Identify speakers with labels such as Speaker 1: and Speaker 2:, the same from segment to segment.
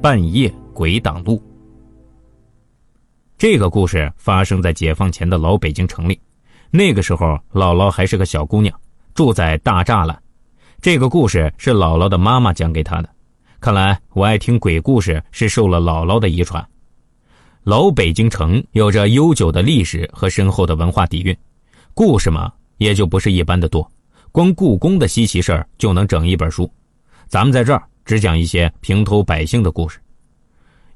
Speaker 1: 半夜鬼挡路。这个故事发生在解放前的老北京城里，那个时候姥姥还是个小姑娘，住在大栅栏。这个故事是姥姥的妈妈讲给她的。看来我爱听鬼故事是受了姥姥的遗传。老北京城有着悠久的历史和深厚的文化底蕴，故事嘛也就不是一般的多。光故宫的稀奇事儿就能整一本书。咱们在这儿只讲一些平头百姓的故事。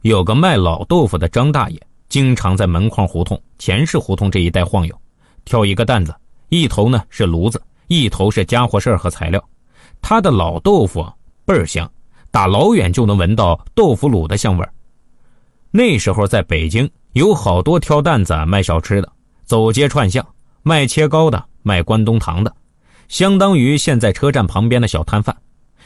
Speaker 1: 有个卖老豆腐的张大爷。经常在门框胡同、前市胡同这一带晃悠，挑一个担子，一头呢是炉子，一头是家伙事儿和材料。他的老豆腐倍儿香，打老远就能闻到豆腐卤的香味儿。那时候在北京有好多挑担子卖小吃的，走街串巷卖切糕的，卖关东糖的，相当于现在车站旁边的小摊贩。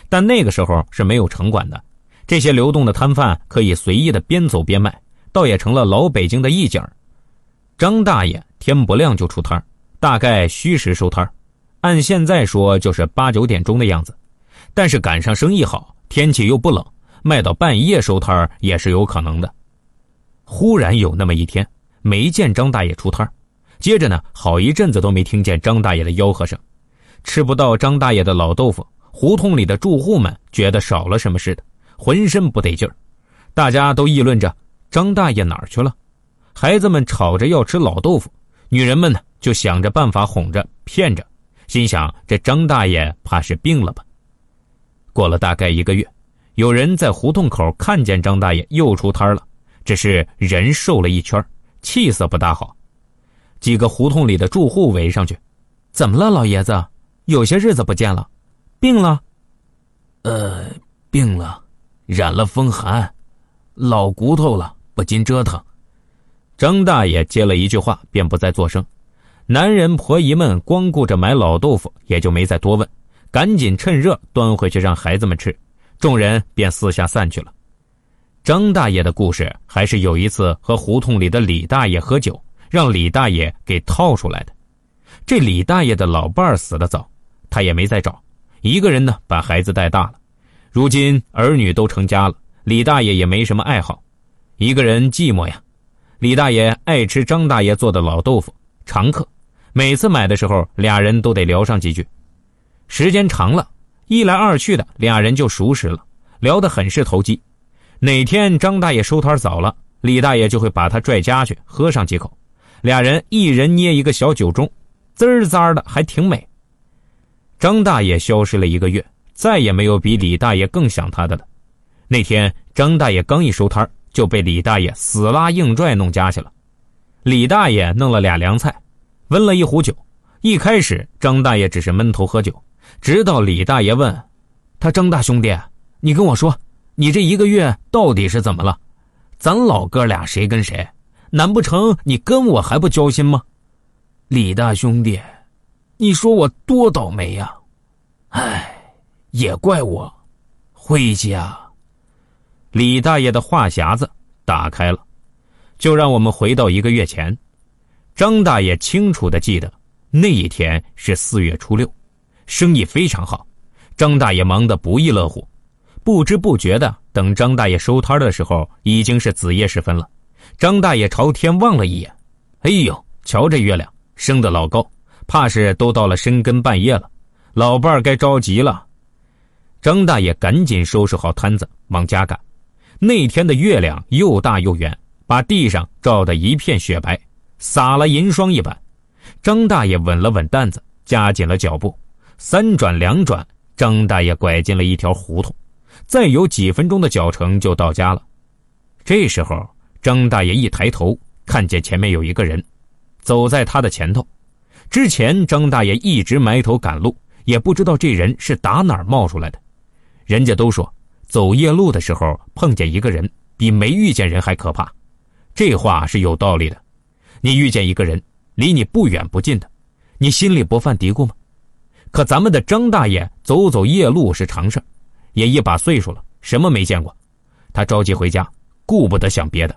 Speaker 1: 但那个时候是没有城管的，这些流动的摊贩可以随意的边走边卖。倒也成了老北京的一景张大爷天不亮就出摊大概虚时收摊按现在说就是八九点钟的样子。但是赶上生意好，天气又不冷，卖到半夜收摊也是有可能的。忽然有那么一天，没见张大爷出摊接着呢，好一阵子都没听见张大爷的吆喝声，吃不到张大爷的老豆腐，胡同里的住户们觉得少了什么似的，浑身不得劲儿，大家都议论着。张大爷哪儿去了？孩子们吵着要吃老豆腐，女人们呢就想着办法哄着骗着，心想这张大爷怕是病了吧。过了大概一个月，有人在胡同口看见张大爷又出摊了，只是人瘦了一圈，气色不大好。几个胡同里的住户围上去：“怎么了，老爷子？有些日子不见了，病了？”“
Speaker 2: 呃，病了，染了风寒，老骨头了。”不禁折腾，
Speaker 1: 张大爷接了一句话，便不再作声。男人婆姨们光顾着买老豆腐，也就没再多问，赶紧趁热端回去让孩子们吃。众人便四下散去了。张大爷的故事还是有一次和胡同里的李大爷喝酒，让李大爷给套出来的。这李大爷的老伴儿死得早，他也没再找，一个人呢把孩子带大了。如今儿女都成家了，李大爷也没什么爱好。一个人寂寞呀，李大爷爱吃张大爷做的老豆腐，常客。每次买的时候，俩人都得聊上几句。时间长了，一来二去的，俩人就熟识了，聊得很是投机。哪天张大爷收摊早了，李大爷就会把他拽家去喝上几口，俩人一人捏一个小酒盅，滋儿滋儿的，还挺美。张大爷消失了一个月，再也没有比李大爷更想他的了。那天，张大爷刚一收摊就被李大爷死拉硬拽弄家去了。李大爷弄了俩凉菜，温了一壶酒。一开始张大爷只是闷头喝酒，直到李大爷问：“他张大兄弟，你跟我说，你这一个月到底是怎么了？咱老哥俩谁跟谁？难不成你跟我还不交心吗？”
Speaker 2: 李大兄弟，你说我多倒霉呀！唉，也怪我，回家。
Speaker 1: 李大爷的话匣子打开了，就让我们回到一个月前。张大爷清楚的记得，那一天是四月初六，生意非常好，张大爷忙得不亦乐乎。不知不觉的，等张大爷收摊的时候，已经是子夜时分了。张大爷朝天望了一眼，哎呦，瞧这月亮升得老高，怕是都到了深更半夜了，老伴儿该着急了。张大爷赶紧收拾好摊子，往家赶。那天的月亮又大又圆，把地上照得一片雪白，撒了银霜一般。张大爷稳了稳担子，加紧了脚步，三转两转，张大爷拐进了一条胡同，再有几分钟的脚程就到家了。这时候，张大爷一抬头，看见前面有一个人，走在他的前头。之前，张大爷一直埋头赶路，也不知道这人是打哪儿冒出来的。人家都说。走夜路的时候碰见一个人，比没遇见人还可怕。这话是有道理的。你遇见一个人，离你不远不近的，你心里不犯嘀咕吗？可咱们的张大爷走走夜路是常事也一把岁数了，什么没见过。他着急回家，顾不得想别的。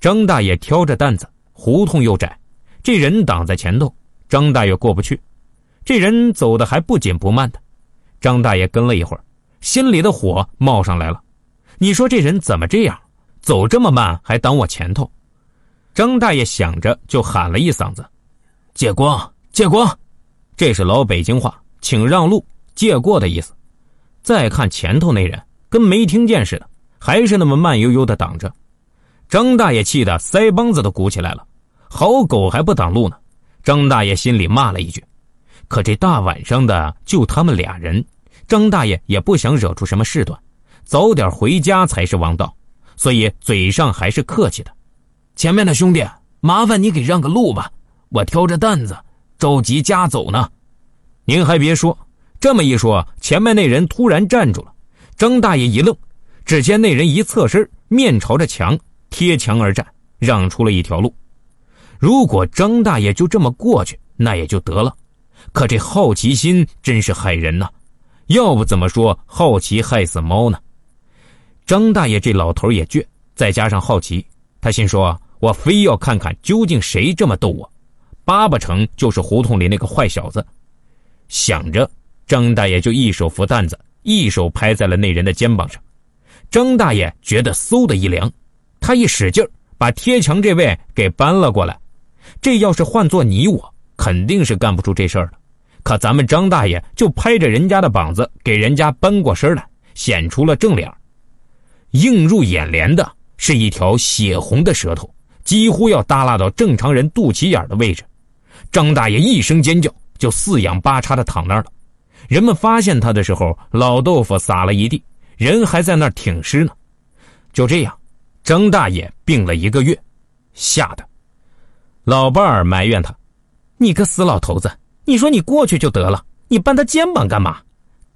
Speaker 1: 张大爷挑着担子，胡同又窄，这人挡在前头，张大爷过不去。这人走的还不紧不慢的，张大爷跟了一会儿。心里的火冒上来了，你说这人怎么这样，走这么慢还挡我前头？张大爷想着就喊了一嗓子：“
Speaker 2: 借光，借光！”
Speaker 1: 这是老北京话，请让路、借过的意思。再看前头那人，跟没听见似的，还是那么慢悠悠的挡着。张大爷气得腮帮子都鼓起来了，好狗还不挡路呢！张大爷心里骂了一句，可这大晚上的就他们俩人，张大爷也不想惹出什么事端，早点回家才是王道，所以嘴上还是客气的。
Speaker 2: 前面的兄弟，麻烦你给让个路吧，我挑着担子，着急家走呢。
Speaker 1: 您还别说，这么一说，前面那人突然站住了，张大爷一愣，只见那人一侧身，面朝着墙。贴墙而站，让出了一条路。如果张大爷就这么过去，那也就得了。可这好奇心真是害人呐！要不怎么说好奇害死猫呢？张大爷这老头也倔，再加上好奇，他心说：“我非要看看究竟谁这么逗我，八八成就是胡同里那个坏小子。”想着，张大爷就一手扶担子，一手拍在了那人的肩膀上。张大爷觉得嗖的一凉。他一使劲，把贴墙这位给搬了过来。这要是换做你我，肯定是干不出这事儿的。可咱们张大爷就拍着人家的膀子，给人家搬过身来，显出了正脸。映入眼帘的是一条血红的舌头，几乎要耷拉到正常人肚脐眼的位置。张大爷一声尖叫，就四仰八叉的躺那儿了。人们发现他的时候，老豆腐撒了一地，人还在那儿挺尸呢。就这样。张大爷病了一个月，吓得老伴儿埋怨他：“你个死老头子，你说你过去就得了，你搬他肩膀干嘛？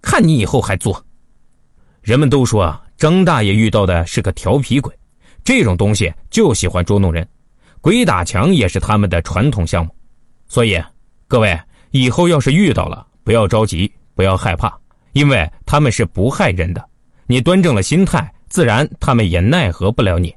Speaker 1: 看你以后还作。”人们都说啊，张大爷遇到的是个调皮鬼，这种东西就喜欢捉弄人，鬼打墙也是他们的传统项目。所以，各位以后要是遇到了，不要着急，不要害怕，因为他们是不害人的。你端正了心态。自然，他们也奈何不了你。